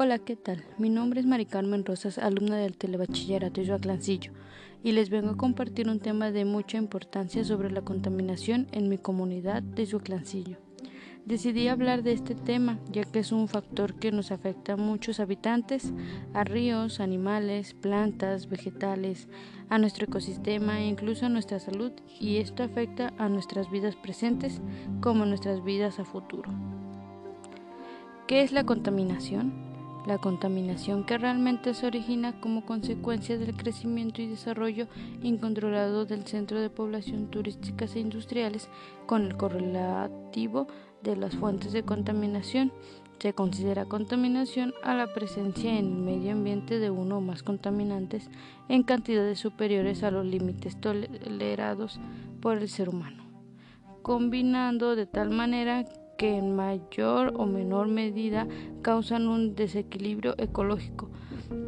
Hola, ¿qué tal? Mi nombre es Mari Carmen Rosas, alumna del Telebachillerato Joaclancillo, y les vengo a compartir un tema de mucha importancia sobre la contaminación en mi comunidad de Joaclancillo. Decidí hablar de este tema ya que es un factor que nos afecta a muchos habitantes, a ríos, animales, plantas, vegetales, a nuestro ecosistema e incluso a nuestra salud y esto afecta a nuestras vidas presentes como a nuestras vidas a futuro. ¿Qué es la contaminación? La contaminación que realmente se origina como consecuencia del crecimiento y desarrollo incontrolado del centro de población turísticas e industriales con el correlativo de las fuentes de contaminación. Se considera contaminación a la presencia en el medio ambiente de uno o más contaminantes en cantidades superiores a los límites tolerados por el ser humano, combinando de tal manera que en mayor o menor medida causan un desequilibrio ecológico,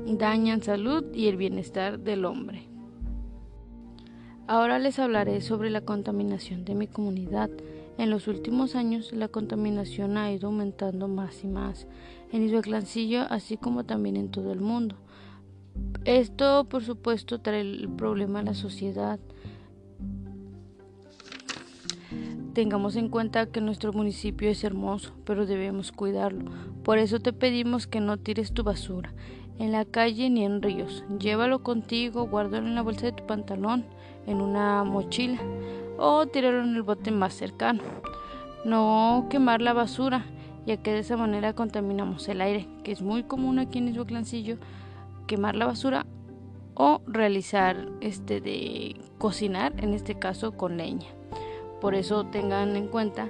dañan salud y el bienestar del hombre. Ahora les hablaré sobre la contaminación de mi comunidad. En los últimos años la contaminación ha ido aumentando más y más en Isbeclancillo, así como también en todo el mundo. Esto, por supuesto, trae el problema a la sociedad, Tengamos en cuenta que nuestro municipio es hermoso, pero debemos cuidarlo. Por eso te pedimos que no tires tu basura en la calle ni en ríos. Llévalo contigo, guárdalo en la bolsa de tu pantalón, en una mochila o tíralo en el bote más cercano. No quemar la basura, ya que de esa manera contaminamos el aire, que es muy común aquí en Isboclancillo, quemar la basura o realizar este de cocinar, en este caso con leña. Por eso tengan en cuenta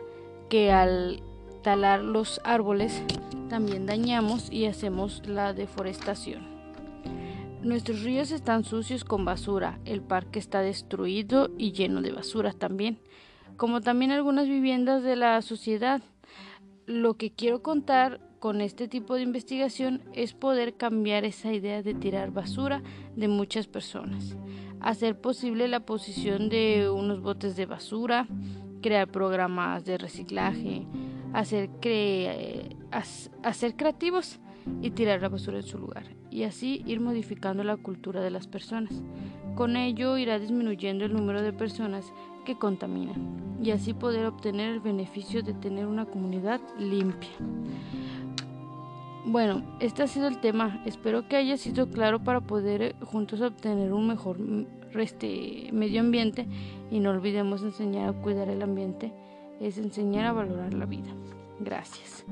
que al talar los árboles también dañamos y hacemos la deforestación. Nuestros ríos están sucios con basura, el parque está destruido y lleno de basura también, como también algunas viviendas de la sociedad. Lo que quiero contar con este tipo de investigación es poder cambiar esa idea de tirar basura de muchas personas hacer posible la posición de unos botes de basura, crear programas de reciclaje, hacer, hacer creativos y tirar la basura en su lugar, y así ir modificando la cultura de las personas. Con ello irá disminuyendo el número de personas que contaminan y así poder obtener el beneficio de tener una comunidad limpia. Bueno, este ha sido el tema. Espero que haya sido claro para poder eh, juntos obtener un mejor mm, este, medio ambiente y no olvidemos enseñar a cuidar el ambiente, es enseñar a valorar la vida. Gracias.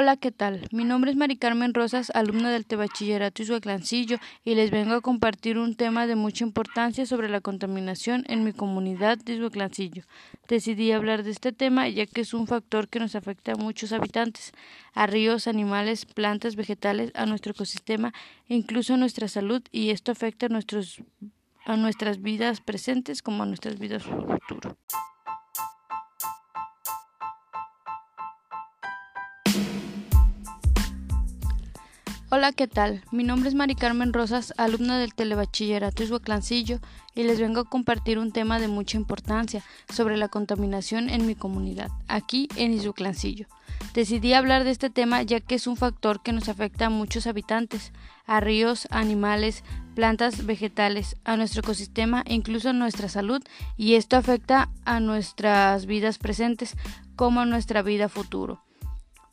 Hola, ¿qué tal? Mi nombre es Mari Carmen Rosas, alumna del Tebachillerato Sueclancillo, y les vengo a compartir un tema de mucha importancia sobre la contaminación en mi comunidad de Sueclancillo. Decidí hablar de este tema ya que es un factor que nos afecta a muchos habitantes, a ríos, animales, plantas, vegetales, a nuestro ecosistema e incluso a nuestra salud, y esto afecta a, nuestros, a nuestras vidas presentes como a nuestras vidas futuras. Hola, ¿qué tal? Mi nombre es Mari Carmen Rosas, alumna del Telebachillerato Ishuaclancillo, y les vengo a compartir un tema de mucha importancia sobre la contaminación en mi comunidad, aquí en Ishuaclancillo. Decidí hablar de este tema ya que es un factor que nos afecta a muchos habitantes, a ríos, animales, plantas, vegetales, a nuestro ecosistema e incluso a nuestra salud, y esto afecta a nuestras vidas presentes como a nuestra vida futuro.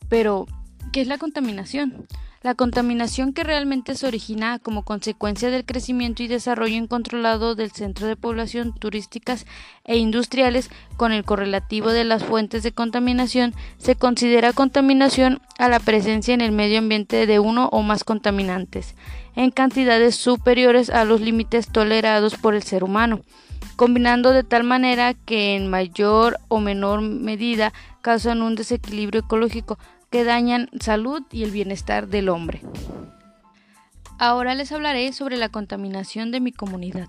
Pero, ¿qué es la contaminación? La contaminación que realmente se origina como consecuencia del crecimiento y desarrollo incontrolado del centro de población turísticas e industriales con el correlativo de las fuentes de contaminación se considera contaminación a la presencia en el medio ambiente de uno o más contaminantes en cantidades superiores a los límites tolerados por el ser humano combinando de tal manera que en mayor o menor medida causan un desequilibrio ecológico que dañan salud y el bienestar del hombre. Ahora les hablaré sobre la contaminación de mi comunidad.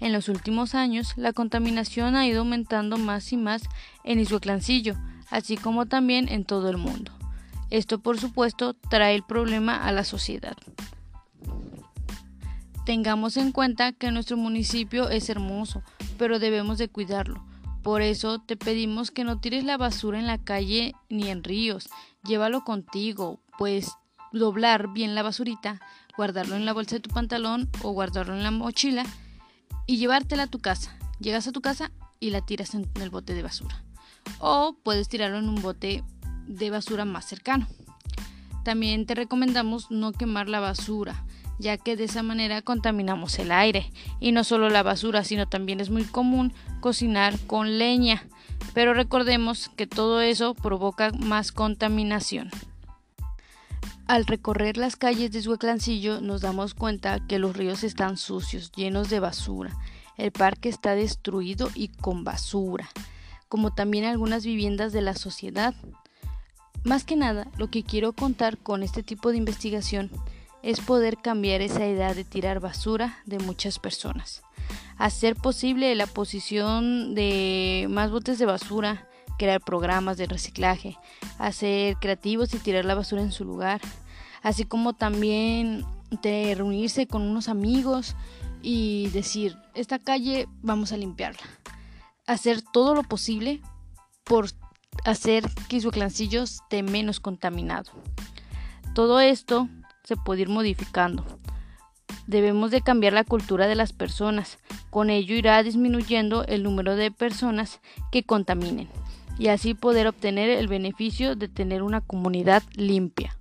En los últimos años, la contaminación ha ido aumentando más y más en Isueclancillo, así como también en todo el mundo. Esto, por supuesto, trae el problema a la sociedad. Tengamos en cuenta que nuestro municipio es hermoso, pero debemos de cuidarlo. Por eso te pedimos que no tires la basura en la calle ni en ríos. Llévalo contigo, pues doblar bien la basurita, guardarlo en la bolsa de tu pantalón o guardarlo en la mochila y llevártela a tu casa. Llegas a tu casa y la tiras en el bote de basura. O puedes tirarlo en un bote de basura más cercano. También te recomendamos no quemar la basura, ya que de esa manera contaminamos el aire. Y no solo la basura, sino también es muy común cocinar con leña. Pero recordemos que todo eso provoca más contaminación. Al recorrer las calles de Sueclancillo nos damos cuenta que los ríos están sucios, llenos de basura. El parque está destruido y con basura, como también algunas viviendas de la sociedad. Más que nada, lo que quiero contar con este tipo de investigación es poder cambiar esa idea de tirar basura de muchas personas. Hacer posible la posición de más botes de basura, crear programas de reciclaje, hacer creativos y tirar la basura en su lugar, así como también reunirse con unos amigos y decir, esta calle vamos a limpiarla. Hacer todo lo posible por hacer que su clancillo esté menos contaminado. Todo esto se puede ir modificando. Debemos de cambiar la cultura de las personas. Con ello irá disminuyendo el número de personas que contaminen y así poder obtener el beneficio de tener una comunidad limpia.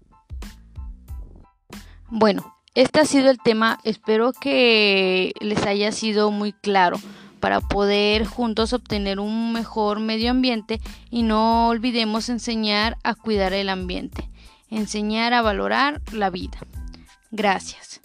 Bueno, este ha sido el tema, espero que les haya sido muy claro para poder juntos obtener un mejor medio ambiente y no olvidemos enseñar a cuidar el ambiente, enseñar a valorar la vida. Gracias.